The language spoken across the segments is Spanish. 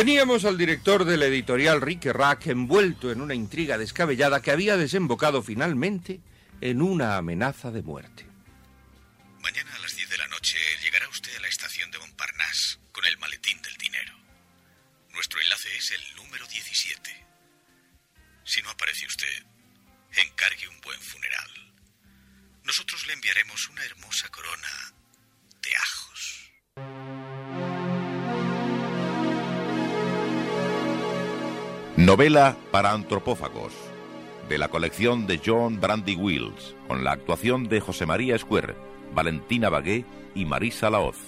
Teníamos al director de la editorial Rique Rack envuelto en una intriga descabellada que había desembocado finalmente en una amenaza de muerte. Mañana a las 10 de la noche llegará usted a la estación de Montparnasse con el maletín del dinero. Nuestro enlace es el número 17. Si no aparece usted, encargue un buen funeral. Nosotros le enviaremos una hermosa corona Novela para antropófagos, de la colección de John Brandy Wills, con la actuación de José María Escuer, Valentina Bagué y Marisa Laoz.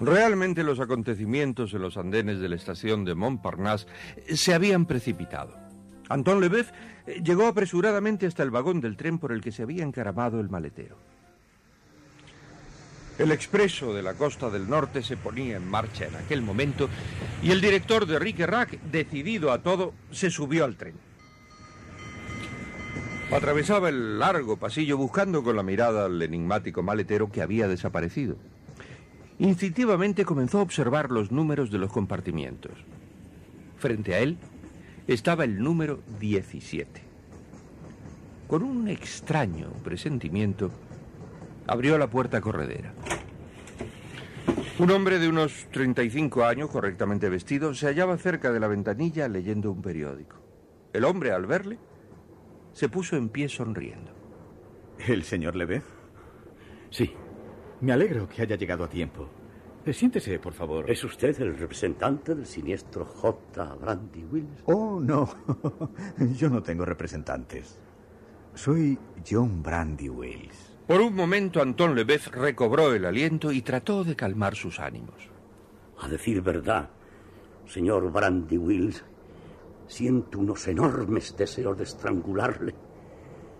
Realmente los acontecimientos en los andenes de la estación de Montparnasse se habían precipitado. Anton Lebeuf eh, llegó apresuradamente hasta el vagón del tren por el que se había encaramado el maletero. El expreso de la costa del norte se ponía en marcha en aquel momento y el director de Rique Rack, decidido a todo, se subió al tren. Atravesaba el largo pasillo buscando con la mirada al enigmático maletero que había desaparecido. Instintivamente comenzó a observar los números de los compartimientos. Frente a él estaba el número 17. Con un extraño presentimiento, abrió la puerta corredera. Un hombre de unos 35 años, correctamente vestido, se hallaba cerca de la ventanilla leyendo un periódico. El hombre, al verle, se puso en pie sonriendo. ¿El señor Lebeuf? Sí. Me alegro que haya llegado a tiempo. Siéntese, por favor. ¿Es usted el representante del siniestro J. Brandy Wills? Oh, no. Yo no tengo representantes. Soy John Brandy Wills. Por un momento, Anton Lebeuf recobró el aliento y trató de calmar sus ánimos. A decir verdad, señor Brandy Wills, siento unos enormes deseos de estrangularle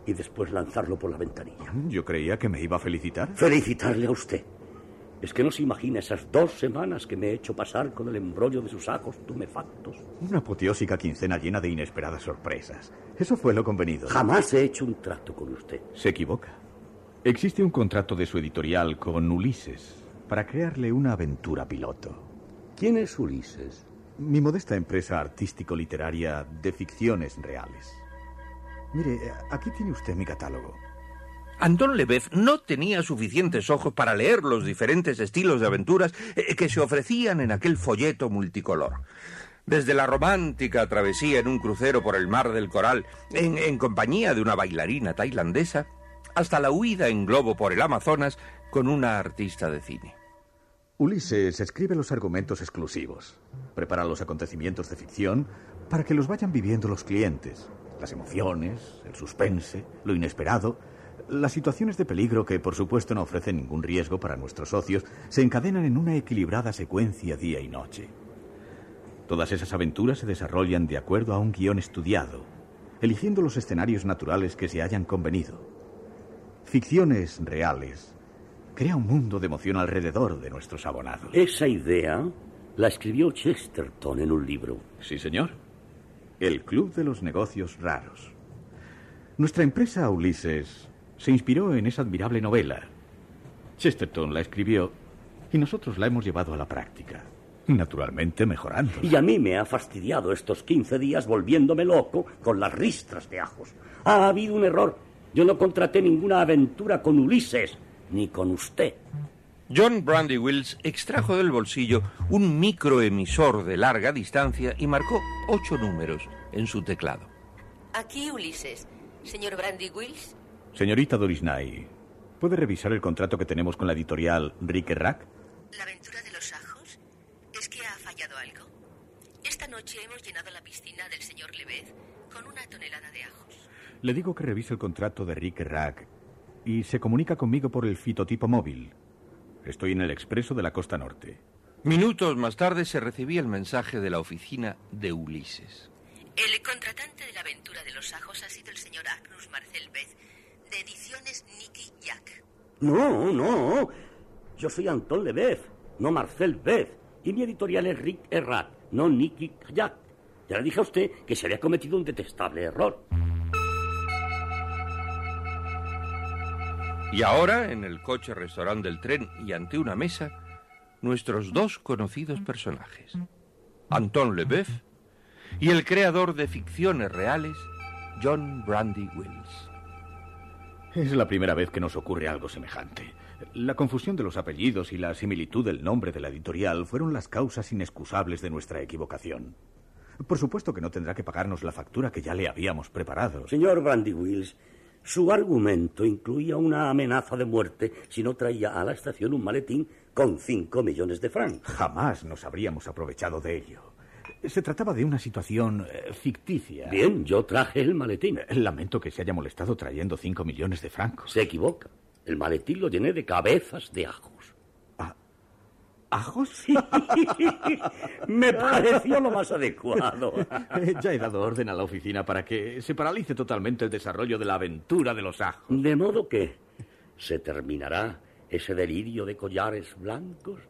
y después lanzarlo por la ventanilla. Yo creía que me iba a felicitar. Felicitarle a usted. Es que no se imagina esas dos semanas que me he hecho pasar con el embrollo de sus ajos tumefactos. Una apoteósica quincena llena de inesperadas sorpresas. Eso fue lo convenido. Jamás he hecho un trato con usted. Se equivoca. Existe un contrato de su editorial con Ulises para crearle una aventura piloto. ¿Quién es Ulises? Mi modesta empresa artístico-literaria de ficciones reales. Mire, aquí tiene usted mi catálogo. Anton Lebeuf no tenía suficientes ojos para leer los diferentes estilos de aventuras eh, que se ofrecían en aquel folleto multicolor. Desde la romántica travesía en un crucero por el mar del Coral, en, en compañía de una bailarina tailandesa, hasta la huida en globo por el Amazonas con una artista de cine. Ulises escribe los argumentos exclusivos, prepara los acontecimientos de ficción para que los vayan viviendo los clientes, las emociones, el suspense, lo inesperado, las situaciones de peligro que, por supuesto, no ofrecen ningún riesgo para nuestros socios, se encadenan en una equilibrada secuencia día y noche. Todas esas aventuras se desarrollan de acuerdo a un guion estudiado, eligiendo los escenarios naturales que se hayan convenido. Ficciones reales crea un mundo de emoción alrededor de nuestros abonados. Esa idea la escribió Chesterton en un libro. Sí, señor. El Club de los Negocios Raros. Nuestra empresa, Ulises, se inspiró en esa admirable novela. Chesterton la escribió y nosotros la hemos llevado a la práctica. Naturalmente mejorando. Y a mí me ha fastidiado estos 15 días volviéndome loco con las ristras de ajos. Ha habido un error. Yo no contraté ninguna aventura con Ulises, ni con usted. John Brandy Wills extrajo del bolsillo un microemisor de larga distancia y marcó ocho números en su teclado. Aquí Ulises. Señor Brandy Wills. Señorita Doris Nay, ¿puede revisar el contrato que tenemos con la editorial Rick Rack? ¿La aventura de los ajos? ¿Es que ha fallado algo? Esta noche hemos llenado la piscina del señor Levez con una tonelada de ajos. Le digo que revise el contrato de Rick Rack y se comunica conmigo por el fitotipo móvil. Estoy en el expreso de la costa norte. Minutos más tarde se recibía el mensaje de la oficina de Ulises. El contratante de la aventura de los ajos ha sido el señor Agnus Marcel Beth, de Ediciones Nicky Jack. No, no. Yo soy Antón Lebev, no Marcel Beth. Y mi editorial es Rick Errat, no Nicky Jack. Ya le dije a usted que se había cometido un detestable error. Y ahora, en el coche restaurante del tren y ante una mesa, nuestros dos conocidos personajes, Anton Lebeuf y el creador de ficciones reales, John Brandy Wills. Es la primera vez que nos ocurre algo semejante. La confusión de los apellidos y la similitud del nombre de la editorial fueron las causas inexcusables de nuestra equivocación. Por supuesto que no tendrá que pagarnos la factura que ya le habíamos preparado. Señor Brandy Wills, su argumento incluía una amenaza de muerte si no traía a la estación un maletín con cinco millones de francos. Jamás nos habríamos aprovechado de ello. Se trataba de una situación eh, ficticia. Bien, yo traje el maletín. Lamento que se haya molestado trayendo cinco millones de francos. Se equivoca. El maletín lo llené de cabezas de ajos. ¿Ajos? Me pareció lo más adecuado. Eh, ya he dado orden a la oficina para que se paralice totalmente el desarrollo de la aventura de los ajos. De modo que se terminará ese delirio de collares blancos.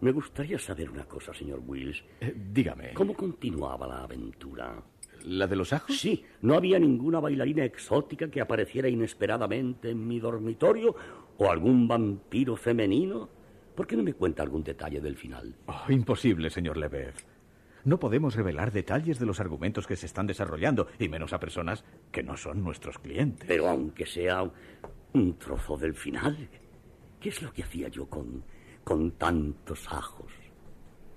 Me gustaría saber una cosa, señor Wills. Eh, dígame. ¿Cómo continuaba la aventura? ¿La de los ajos? Sí, no había ninguna bailarina exótica que apareciera inesperadamente en mi dormitorio o algún vampiro femenino. ¿Por qué no me cuenta algún detalle del final? Oh, imposible, señor Lebev. No podemos revelar detalles de los argumentos que se están desarrollando, y menos a personas que no son nuestros clientes. Pero aunque sea un trozo del final, ¿qué es lo que hacía yo con, con tantos ajos?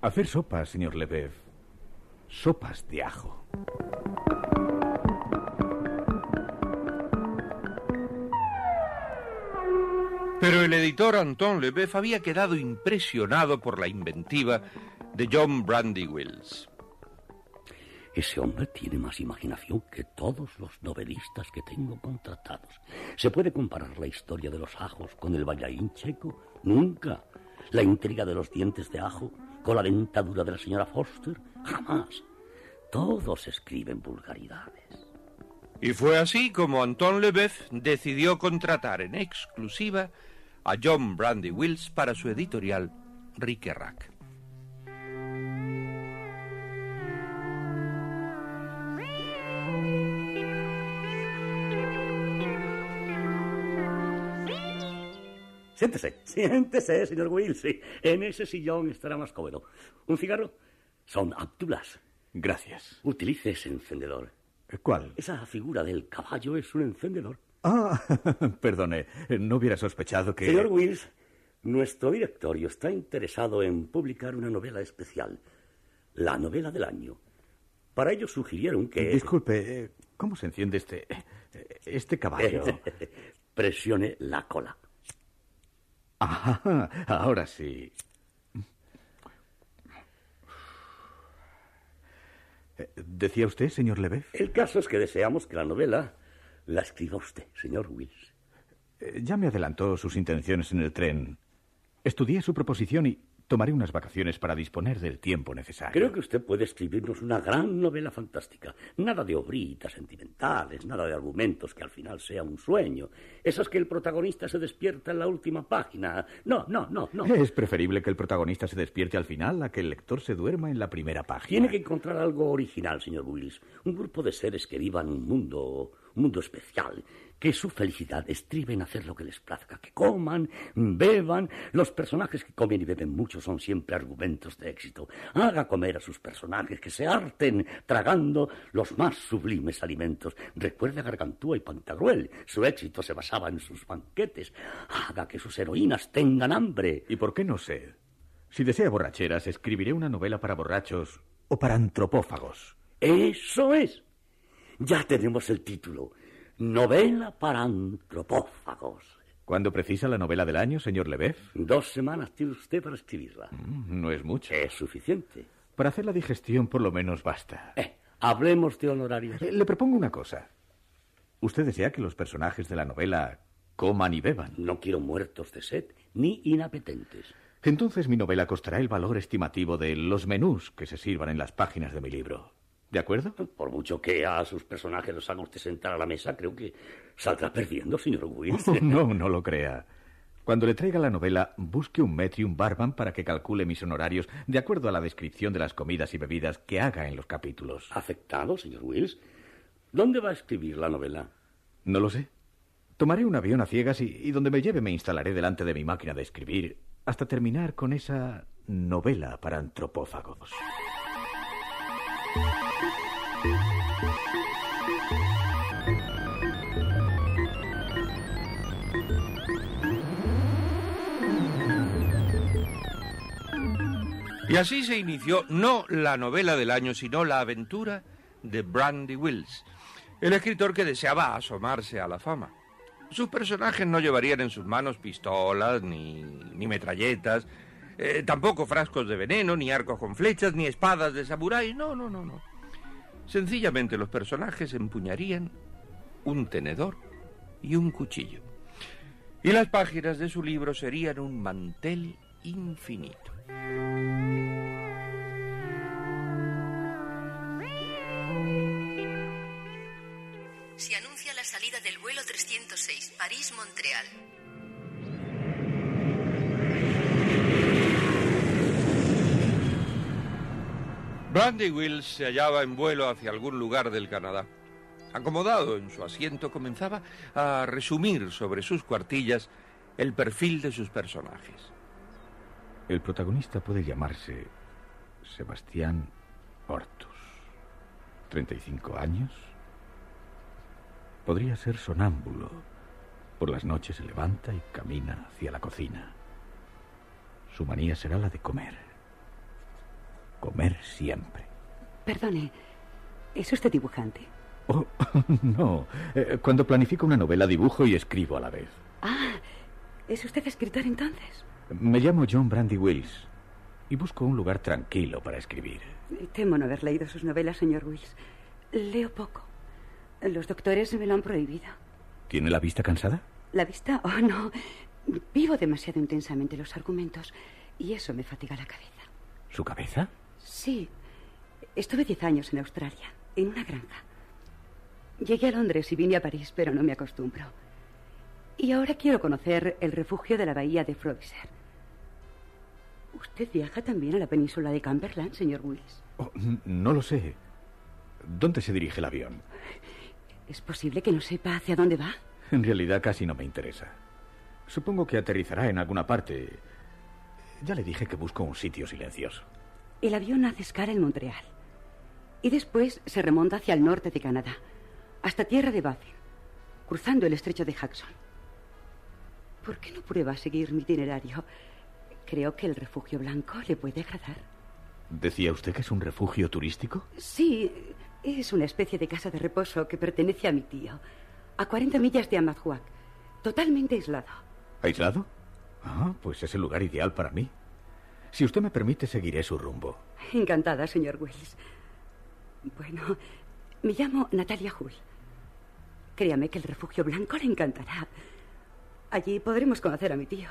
Hacer sopas, señor Lebev. Sopas de ajo. Pero el editor Anton Lebeuf había quedado impresionado por la inventiva de John Brandy Wills. Ese hombre tiene más imaginación que todos los novelistas que tengo contratados. ¿Se puede comparar la historia de los ajos con el bailarín checo? Nunca. ¿La intriga de los dientes de ajo con la dentadura de la señora Foster? Jamás. Todos escriben vulgaridades. Y fue así como Anton Lebeuf decidió contratar en exclusiva a John Brandy Wills para su editorial Rick Rack. Siéntese, siéntese, señor Wills. Sí, En ese sillón estará más cómodo. ¿Un cigarro? Son Abdulas. Gracias. Utilice ese encendedor. ¿Cuál? Esa figura del caballo es un encendedor. Ah, perdone, no hubiera sospechado que... Señor Wills, nuestro directorio está interesado en publicar una novela especial, la novela del año. Para ello sugirieron que... Disculpe, eh, ¿cómo se enciende este... este caballo? Presione la cola. Ah, ahora sí. ¿Decía usted, señor Lebeuf? El caso es que deseamos que la novela la escriba usted, señor Wills. Eh, Ya me adelantó sus intenciones en el tren. Estudié su proposición y tomaré unas vacaciones para disponer del tiempo necesario. Creo que usted puede escribirnos una gran novela fantástica. Nada de obritas sentimentales, nada de argumentos que al final sea un sueño. Esas que el protagonista se despierta en la última página. No, no, no, no. Es preferible que el protagonista se despierte al final a que el lector se duerma en la primera página. Tiene que encontrar algo original, señor Wills. Un grupo de seres que vivan un mundo, un mundo especial, que su felicidad estribe en hacer lo que les plazca, que coman, beban. Los personajes que comen y beben mucho son siempre argumentos de éxito. Haga comer a sus personajes, que se harten tragando los más sublimes alimentos. Recuerde a Gargantúa y Pantagruel. Su éxito se basaba en sus banquetes. Haga que sus heroínas tengan hambre. ¿Y por qué no sé? Si desea borracheras, escribiré una novela para borrachos o para antropófagos. Eso es. Ya tenemos el título. Novela para antropófagos. ¿Cuándo precisa la novela del año, señor Lebev? Dos semanas tiene usted para escribirla. Mm, no es mucho. Es suficiente. Para hacer la digestión por lo menos basta. Eh, hablemos de honorarios. Eh, le propongo una cosa. ¿Usted desea que los personajes de la novela coman y beban? No quiero muertos de sed ni inapetentes. Entonces mi novela costará el valor estimativo de los menús que se sirvan en las páginas de mi libro. ¿De acuerdo? Por mucho que a sus personajes los haga usted sentar a la mesa, creo que saldrá perdiendo, señor Wills. no, no lo crea. Cuando le traiga la novela, busque un un barman para que calcule mis honorarios de acuerdo a la descripción de las comidas y bebidas que haga en los capítulos. ¿Afectado, señor Wills? ¿Dónde va a escribir la novela? No lo sé. Tomaré un avión a ciegas y, y donde me lleve me instalaré delante de mi máquina de escribir hasta terminar con esa novela para antropófagos. Y así se inició no la novela del año, sino la aventura de Brandy Wills, el escritor que deseaba asomarse a la fama. Sus personajes no llevarían en sus manos pistolas, ni, ni metralletas, eh, tampoco frascos de veneno, ni arcos con flechas, ni espadas de samurái. No, no, no, no. Sencillamente los personajes empuñarían un tenedor y un cuchillo. Y las páginas de su libro serían un mantel infinito. Se anuncia la salida del vuelo 306, París-Montreal. Brandy Wills se hallaba en vuelo hacia algún lugar del Canadá. Acomodado en su asiento, comenzaba a resumir sobre sus cuartillas el perfil de sus personajes. El protagonista puede llamarse Sebastián Hortus. 35 años. Podría ser sonámbulo. Por las noches se levanta y camina hacia la cocina. Su manía será la de comer. Comer siempre. Perdone, ¿es usted dibujante? Oh, no. Eh, Cuando planifico una novela dibujo y escribo a la vez. Ah, ¿es usted escritor entonces? Me llamo John Brandy Wills y busco un lugar tranquilo para escribir. Temo no haber leído sus novelas, señor Wills. Leo poco. Los doctores me lo han prohibido. ¿Tiene la vista cansada? ¿La vista? Oh, no. Vivo demasiado intensamente los argumentos y eso me fatiga la cabeza. ¿Su cabeza? Sí. Estuve diez años en Australia, en una granja. Llegué a Londres y vine a París, pero no me acostumbro. Y ahora quiero conocer el refugio de la bahía de Frobisher. ¿Usted viaja también a la península de Cumberland, señor Wills? Oh, no lo sé. ¿Dónde se dirige el avión? ¿Es posible que no sepa hacia dónde va? En realidad casi no me interesa. Supongo que aterrizará en alguna parte. Ya le dije que busco un sitio silencioso. El avión hace escala en Montreal. Y después se remonta hacia el norte de Canadá, hasta tierra de Baffin, cruzando el estrecho de Jackson. ¿Por qué no prueba a seguir mi itinerario? Creo que el refugio blanco le puede agradar. ¿Decía usted que es un refugio turístico? Sí, es una especie de casa de reposo que pertenece a mi tío, a 40 millas de Amadhuac, totalmente aislado. ¿Aislado? Ah, pues es el lugar ideal para mí. Si usted me permite, seguiré su rumbo. Encantada, señor Wills. Bueno, me llamo Natalia Hull. Créame que el refugio blanco le encantará. Allí podremos conocer a mi tío.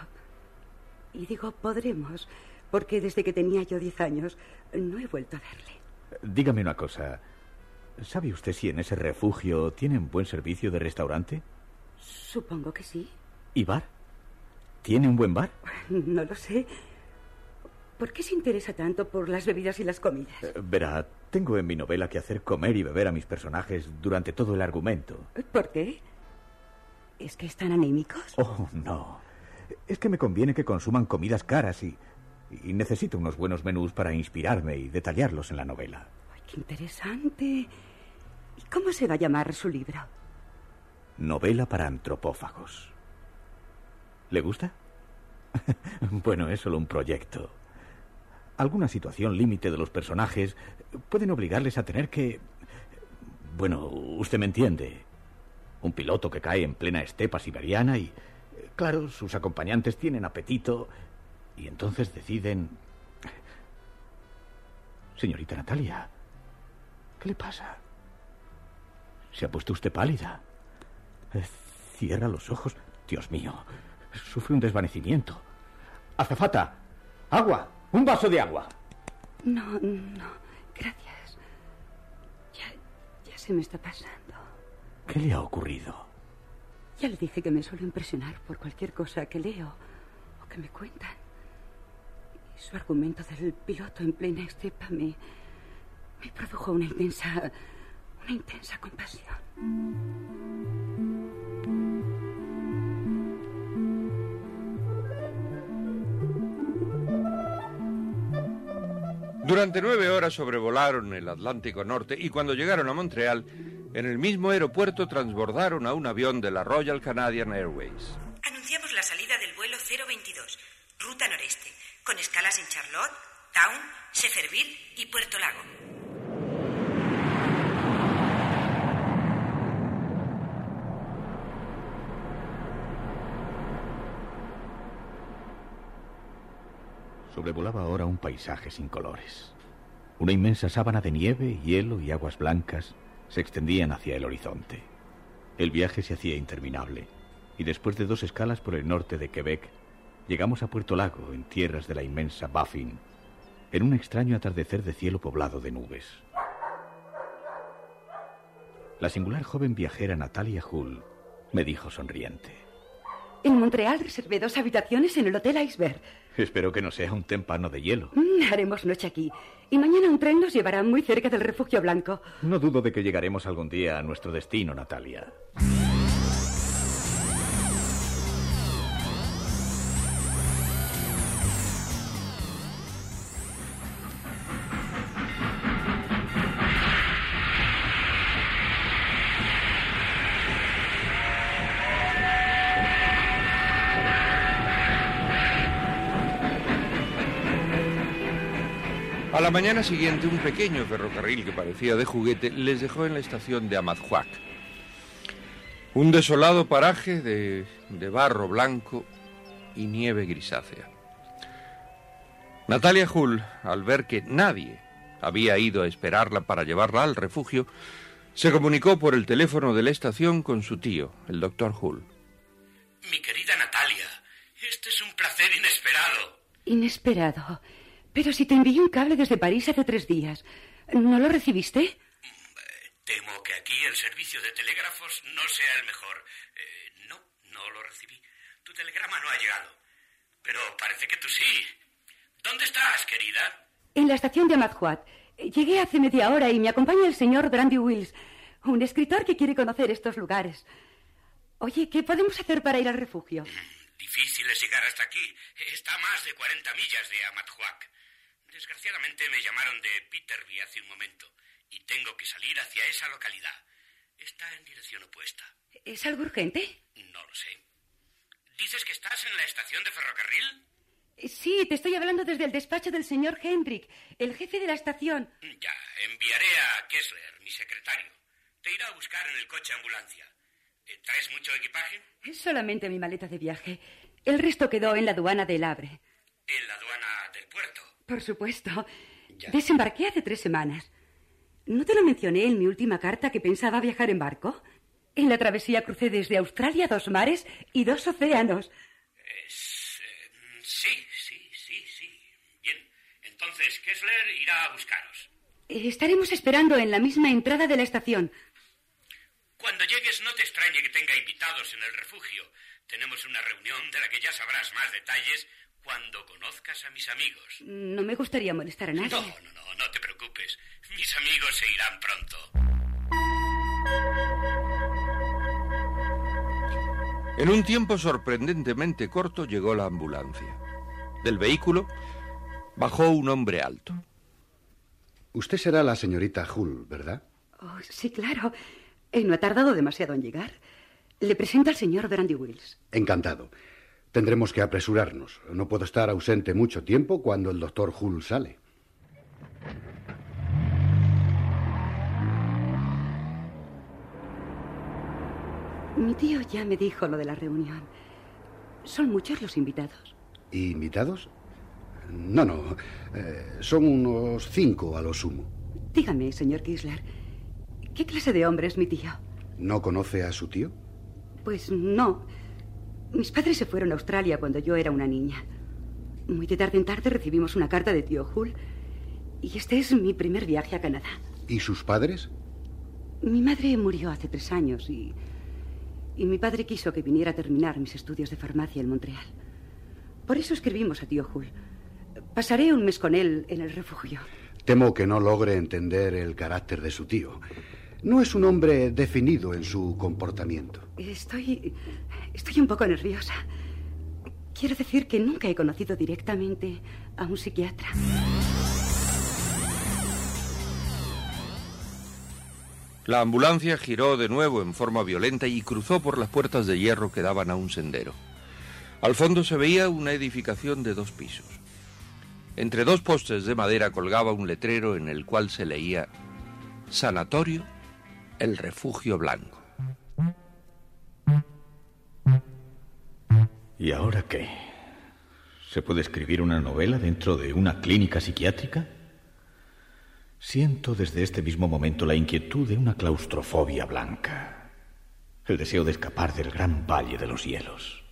Y digo podremos, porque desde que tenía yo diez años no he vuelto a verle. Dígame una cosa. ¿Sabe usted si en ese refugio tienen buen servicio de restaurante? Supongo que sí. ¿Y bar? ¿Tiene un buen bar? No lo sé. ¿Por qué se interesa tanto por las bebidas y las comidas? Eh, Verá, tengo en mi novela que hacer comer y beber a mis personajes durante todo el argumento. ¿Por qué? ¿Es que están anémicos? Oh, no. Es que me conviene que consuman comidas caras y, y necesito unos buenos menús para inspirarme y detallarlos en la novela. Ay, qué interesante. ¿Y cómo se va a llamar su libro? Novela para antropófagos. ¿Le gusta? bueno, es solo un proyecto. Alguna situación límite de los personajes pueden obligarles a tener que... Bueno, usted me entiende. Un piloto que cae en plena estepa siberiana y... Claro, sus acompañantes tienen apetito y entonces deciden... Señorita Natalia, ¿qué le pasa? Se ha puesto usted pálida. Cierra los ojos. Dios mío, sufre un desvanecimiento. Azafata, agua, un vaso de agua. No, no, gracias. Ya, ya se me está pasando. ¿Qué le ha ocurrido? Ya le dije que me suelo impresionar por cualquier cosa que leo o que me cuentan. Y su argumento del piloto en plena estepa me, me produjo una intensa, una intensa compasión. Durante nueve horas sobrevolaron el Atlántico Norte y cuando llegaron a Montreal, en el mismo aeropuerto transbordaron a un avión de la Royal Canadian Airways. Anunciamos la salida del vuelo 022, ruta noreste, con escalas en Charlotte, Town, Shefferville y Puerto Lago. Sobrevolaba ahora un paisaje sin colores. Una inmensa sábana de nieve, hielo y aguas blancas se extendían hacia el horizonte. El viaje se hacía interminable, y después de dos escalas por el norte de Quebec, llegamos a Puerto Lago, en tierras de la inmensa Baffin, en un extraño atardecer de cielo poblado de nubes. La singular joven viajera Natalia Hull me dijo sonriente. En Montreal reservé dos habitaciones en el Hotel Iceberg. Espero que no sea un témpano de hielo. Mm, haremos noche aquí. Y mañana un tren nos llevará muy cerca del refugio blanco. No dudo de que llegaremos algún día a nuestro destino, Natalia. La mañana siguiente, un pequeño ferrocarril que parecía de juguete les dejó en la estación de Amadjuac. Un desolado paraje de, de barro blanco y nieve grisácea. Natalia Hull, al ver que nadie había ido a esperarla para llevarla al refugio, se comunicó por el teléfono de la estación con su tío, el doctor Hull. Mi querida Natalia, este es un placer inesperado. Inesperado. Pero si te envié un cable desde París hace tres días, ¿no lo recibiste? Temo que aquí el servicio de telégrafos no sea el mejor. Eh, no, no lo recibí. Tu telegrama no ha llegado. Pero parece que tú sí. ¿Dónde estás, querida? En la estación de Amadjuat. Llegué hace media hora y me acompaña el señor Brandy Wills, un escritor que quiere conocer estos lugares. Oye, ¿qué podemos hacer para ir al refugio? Difícil es llegar hasta aquí. Está a más de 40 millas de Amadjuac. Desgraciadamente me llamaron de Peterby hace un momento y tengo que salir hacia esa localidad. Está en dirección opuesta. ¿Es algo urgente? No lo sé. ¿Dices que estás en la estación de ferrocarril? Sí, te estoy hablando desde el despacho del señor Hendrick, el jefe de la estación. Ya, enviaré a Kessler, mi secretario. Te irá a buscar en el coche ambulancia. Eh, ¿Traes mucho equipaje? Es solamente mi maleta de viaje. El resto quedó en la aduana del Havre. ¿En la aduana del puerto? Por supuesto. Desembarqué hace tres semanas. ¿No te lo mencioné en mi última carta que pensaba viajar en barco? En la travesía crucé desde Australia dos mares y dos océanos. Es, eh, sí, sí, sí, sí. Bien. Entonces Kessler irá a buscaros. Eh, Estaremos esperando en la misma entrada de la estación. Cuando llegues no te extrañe que tenga invitados en el refugio. Tenemos una reunión de la que ya sabrás más detalles cuando conozcas a mis amigos. No me gustaría molestar a nadie. No, no, no, no te preocupes. Mis amigos se irán pronto. En un tiempo sorprendentemente corto llegó la ambulancia. Del vehículo bajó un hombre alto. Usted será la señorita Hull, ¿verdad? Oh, sí, claro. Eh, no ha tardado demasiado en llegar. Le presento al señor Brandy Wills. Encantado. Tendremos que apresurarnos. No puedo estar ausente mucho tiempo cuando el doctor Hull sale. Mi tío ya me dijo lo de la reunión. Son muchos los invitados. ¿Invitados? No, no. Eh, son unos cinco a lo sumo. Dígame, señor Kisler, ¿qué clase de hombre es mi tío? ¿No conoce a su tío? Pues no. Mis padres se fueron a Australia cuando yo era una niña. Muy de tarde en tarde recibimos una carta de tío Hull. Y este es mi primer viaje a Canadá. ¿Y sus padres? Mi madre murió hace tres años y. Y mi padre quiso que viniera a terminar mis estudios de farmacia en Montreal. Por eso escribimos a tío Hull. Pasaré un mes con él en el refugio. Temo que no logre entender el carácter de su tío. No es un hombre definido en su comportamiento. Estoy. Estoy un poco nerviosa. Quiero decir que nunca he conocido directamente a un psiquiatra. La ambulancia giró de nuevo en forma violenta y cruzó por las puertas de hierro que daban a un sendero. Al fondo se veía una edificación de dos pisos. Entre dos postes de madera colgaba un letrero en el cual se leía Sanatorio El Refugio Blanco. ¿Y ahora qué? ¿Se puede escribir una novela dentro de una clínica psiquiátrica? Siento desde este mismo momento la inquietud de una claustrofobia blanca, el deseo de escapar del gran valle de los hielos.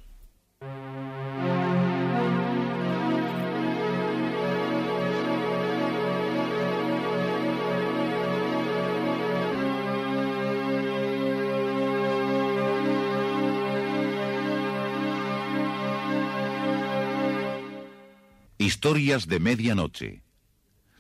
Historias de Medianoche.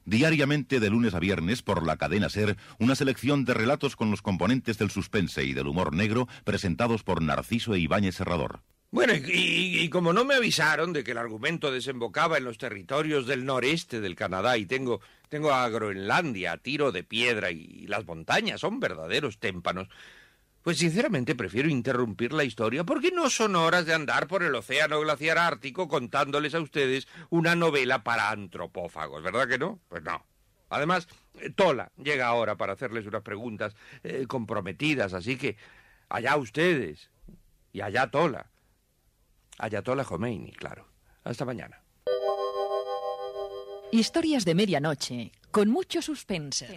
Diariamente de lunes a viernes por la cadena Ser, una selección de relatos con los componentes del suspense y del humor negro presentados por Narciso e Ibáñez Serrador. Bueno, y, como no me avisaron de que el argumento desembocaba en los territorios del noreste del Canadá y tengo, tengo a Groenlandia a tiro de piedra y las montañas son verdaderos témpanos, pues sinceramente prefiero interrumpir la historia porque no son horas de andar por el océano glaciar ártico contándoles a ustedes una novela para antropófagos, ¿verdad que no? Pues no. Además, Tola llega ahora para hacerles unas preguntas eh, comprometidas, así que allá ustedes y allá Tola. Ayatola Khomeini, claro. Hasta mañana. Historias de medianoche, con mucho suspense.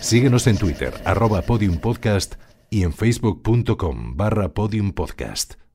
Síguenos en Twitter, arroba podiumpodcast y en facebook.com barra podiumpodcast.